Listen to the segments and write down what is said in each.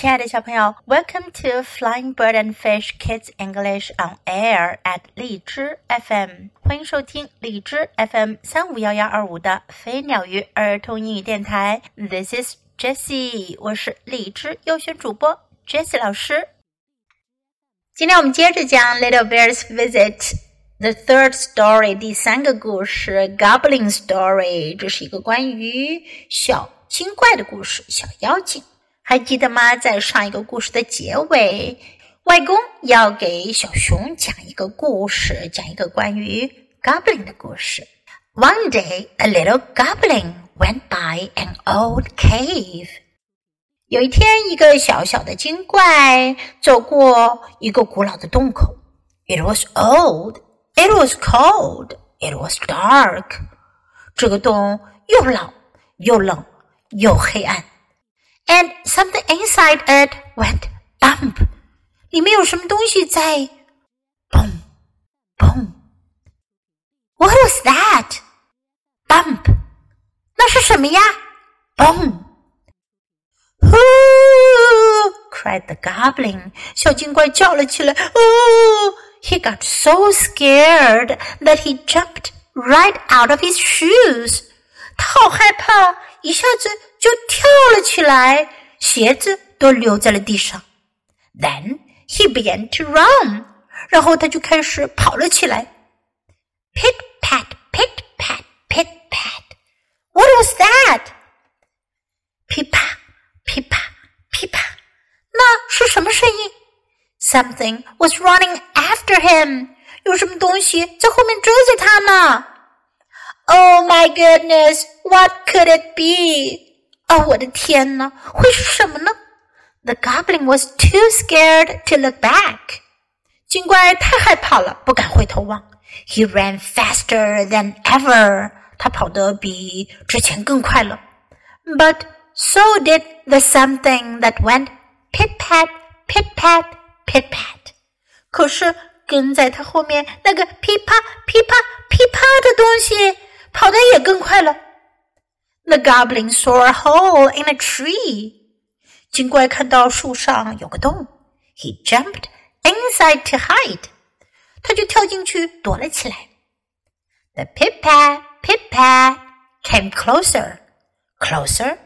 亲爱的小朋友，Welcome to Flying Bird and Fish Kids English on Air at 荔枝 FM，欢迎收听荔枝 FM 三五幺幺二五的飞鸟鱼儿童英语电台。This is Jessie，我是荔枝优选主播 Jessie 老师。今天我们接着讲 Little Bears Visit the Third Story 第三个故事 Goblin Story，这是一个关于小精怪的故事，小妖精。还记得吗？在上一个故事的结尾，外公要给小熊讲一个故事，讲一个关于 goblin 的故事。One day, a little goblin went by an old cave. 有一天，一个小小的精怪走过一个古老的洞口。It was old. It was cold. It was dark. 这个洞又老又冷又黑暗。and something inside it went bump. 里面有什么东西在 boom boom. What was that? Bump. 那是什么呀？Boom. Ooh, cried the goblin. 小精怪叫了起来。Oh, he got so scared that he jumped right out of his shoes. 他好害怕， 一下子就跳了起来，鞋子都留在了地上。Then he began to run，然后他就开始跑了起来。Pit pat, pit pat, pit pat. What was that? 噼啪噼啪噼啪，那是什么声音？Something was running after him，有什么东西在后面追着他呢 ？Oh my goodness, what could it be? 哦，我的天呐，会是什么呢？The goblin was too scared to look back。精怪太害怕了，不敢回头望。He ran faster than ever。他跑得比之前更快了。But so did the something that went pit pat, pit pat, pit pat。可是跟在他后面那个噼啪噼啪噼啪的东西， 跑得也更快了。The goblin saw a hole in a tree. 精怪看到树上有个洞，He jumped inside to hide. 他就跳进去躲了起来。The pit pat pit pat came closer, closer,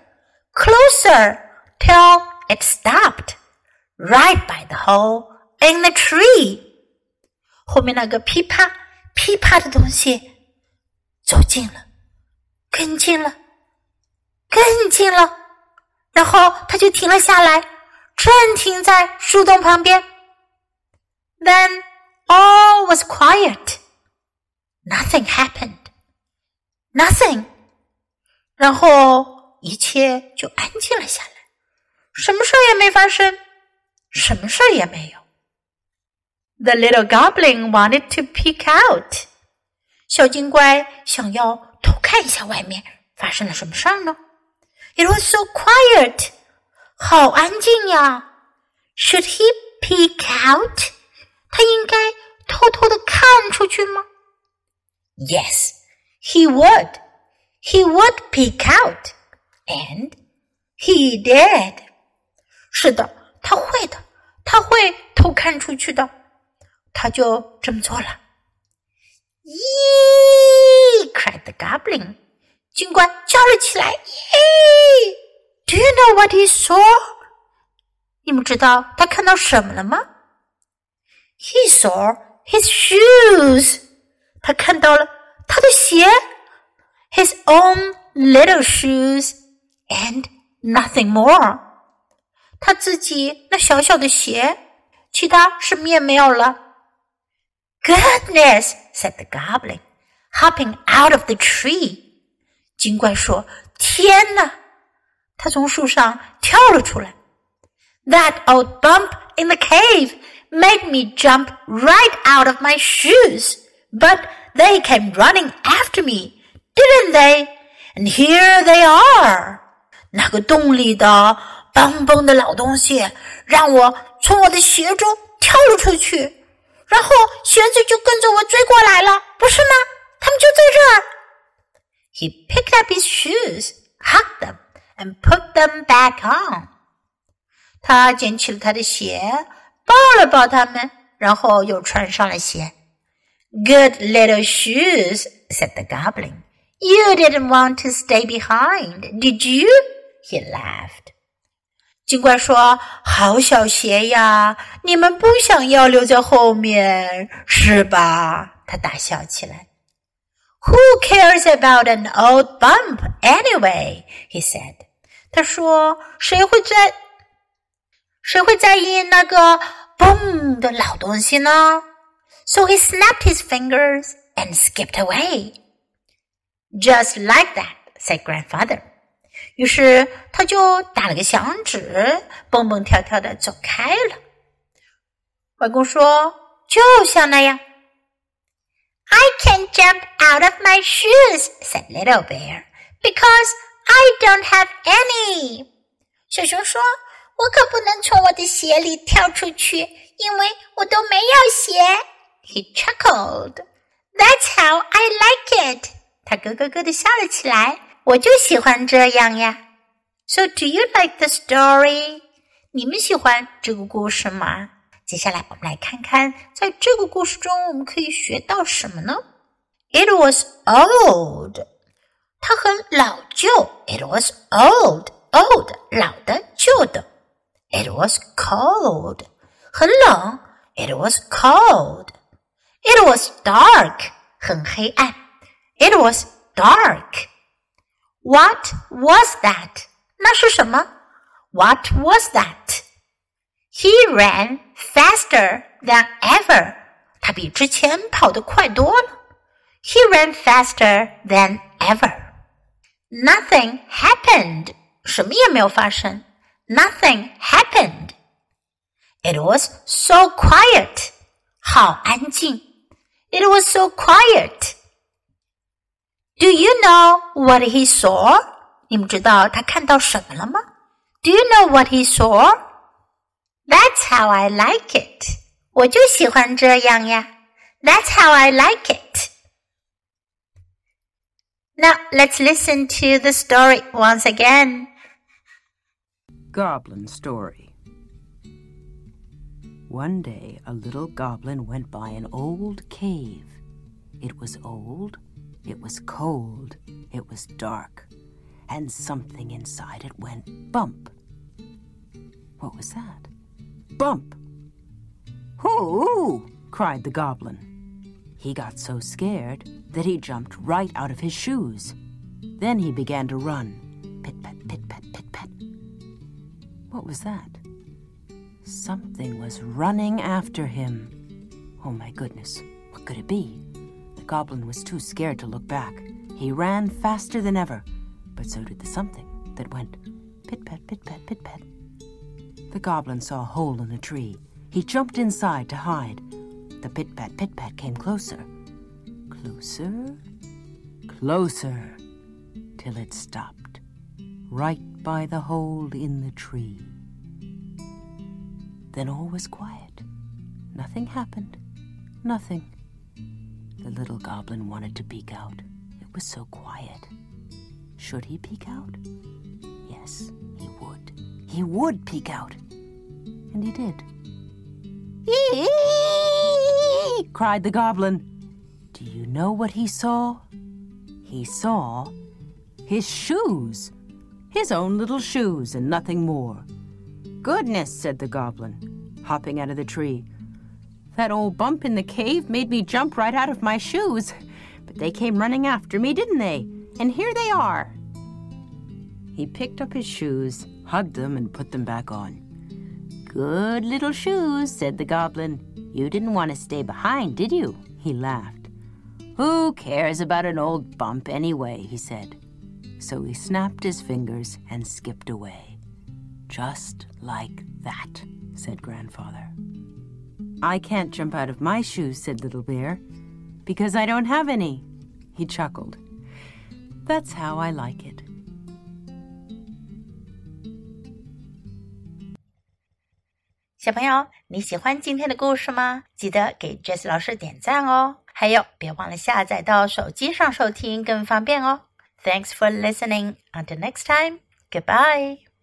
closer till it stopped right by the hole in the tree. 后面那个噼啪噼啪的东西 走近了，跟进了。更近了，然后他就停了下来，正停在树洞旁边。Then all was quiet. Nothing happened. Nothing. 然后一切就安静了下来，什么事儿也没发生，什么事儿也没有。The little goblin wanted to peek out. 小精怪想要偷看一下外面发生了什么事儿呢？it was so quiet. 好安静呀。Should he peek out? 他应该偷偷的看出去吗？Yes, he would. He would peek out, and he did. 是的，他会的，他会偷看出去的，他就这么做了。Yee! cried the goblin. 警官叫了起来：“咦！Do you know what he saw？你们知道他看到什么了吗？He saw his shoes。他看到了他的鞋，his own little shoes and nothing more。他自己那小小的鞋，其他什么也没有了。Goodness! said the goblin, hopping out of the tree. 精怪说：“天哪！”他从树上跳了出来。That old bump in the cave made me jump right out of my shoes, but they came running after me, didn't they? And here they are. 那个洞里的蹦蹦的老东西，让我从我的鞋中跳了出去， 然后鞋子就跟着我追过来了，不是吗？他们就在这儿。he picked up his shoes, hugged them, and put them back on. 他捡起了他的鞋，抱了抱他们，然后又穿上了鞋。Good little shoes, said the goblin. You didn't want to stay behind, did you? He laughed. 精怪说：“好，小鞋呀，你们不想要留在后面是吧？”他大笑起来。Who cares about an old bump anyway? He said. 他说谁会在谁会在意那个嘣的老东西呢？So he snapped his fingers and skipped away. Just like that, said grandfather. 于是他就打了个响指，蹦蹦跳跳的走开了。外公说：“就像那样。” I can jump out of my shoes, said Little Bear, because I don't have any. 小熊说：“我可不能从我的鞋里跳出去，因为我都没有鞋。” He chuckled. That's how I like it. 他咯咯咯的笑了起来。我就喜欢这样呀。So do you like the story? 你们喜欢这个故事吗？接下来我们来看看，在这个故事中我们可以学到什么呢？It was old. 它很老旧。It was old, old 老的旧的。It was cold. 很冷。It was cold. It was dark. 很黑暗。It was dark. What was that? 那是什么？What was that? He ran faster than ever. 他比之前跑得快多了。He ran faster than ever. Nothing happened. 什么也没有发生。Nothing happened. It was so quiet. 好安静。it was so quiet. Do you know what he saw? 你们知道他看到什么了吗？Do you know what he saw? That's how I like it. 我就喜欢这样呀。That's how I like it. Now let's listen to the story once again. Goblin Story one day a little goblin went by an old cave. It was old, it was cold, it was dark, and something inside it went bump. What was that? Bump! Hoo! cried the goblin. He got so scared that he jumped right out of his shoes. Then he began to run. Pit pat, pit pat, pit pat. What was that? Something was running after him. Oh my goodness, what could it be? The goblin was too scared to look back. He ran faster than ever, but so did the something that went pit pat, pit pat, pit pat. The goblin saw a hole in the tree. He jumped inside to hide. The pit pat, pit pat came closer. Closer, closer, till it stopped, right by the hole in the tree. Then all was quiet. Nothing happened. Nothing. The little goblin wanted to peek out. It was so quiet. Should he peek out? Yes, he would. He would peek out. And he did. Eee! cried the goblin. Do you know what he saw? He saw his shoes. His own little shoes and nothing more. Goodness, said the goblin, hopping out of the tree. That old bump in the cave made me jump right out of my shoes. But they came running after me, didn't they? And here they are. He picked up his shoes, hugged them, and put them back on. Good little shoes, said the goblin. You didn't want to stay behind, did you? He laughed. Who cares about an old bump anyway, he said. So he snapped his fingers and skipped away. Just like that, said Grandfather. I can't jump out of my shoes, said Little Bear, because I don't have any. He chuckled. That's how I like it. Thanks for listening. Until next time, goodbye.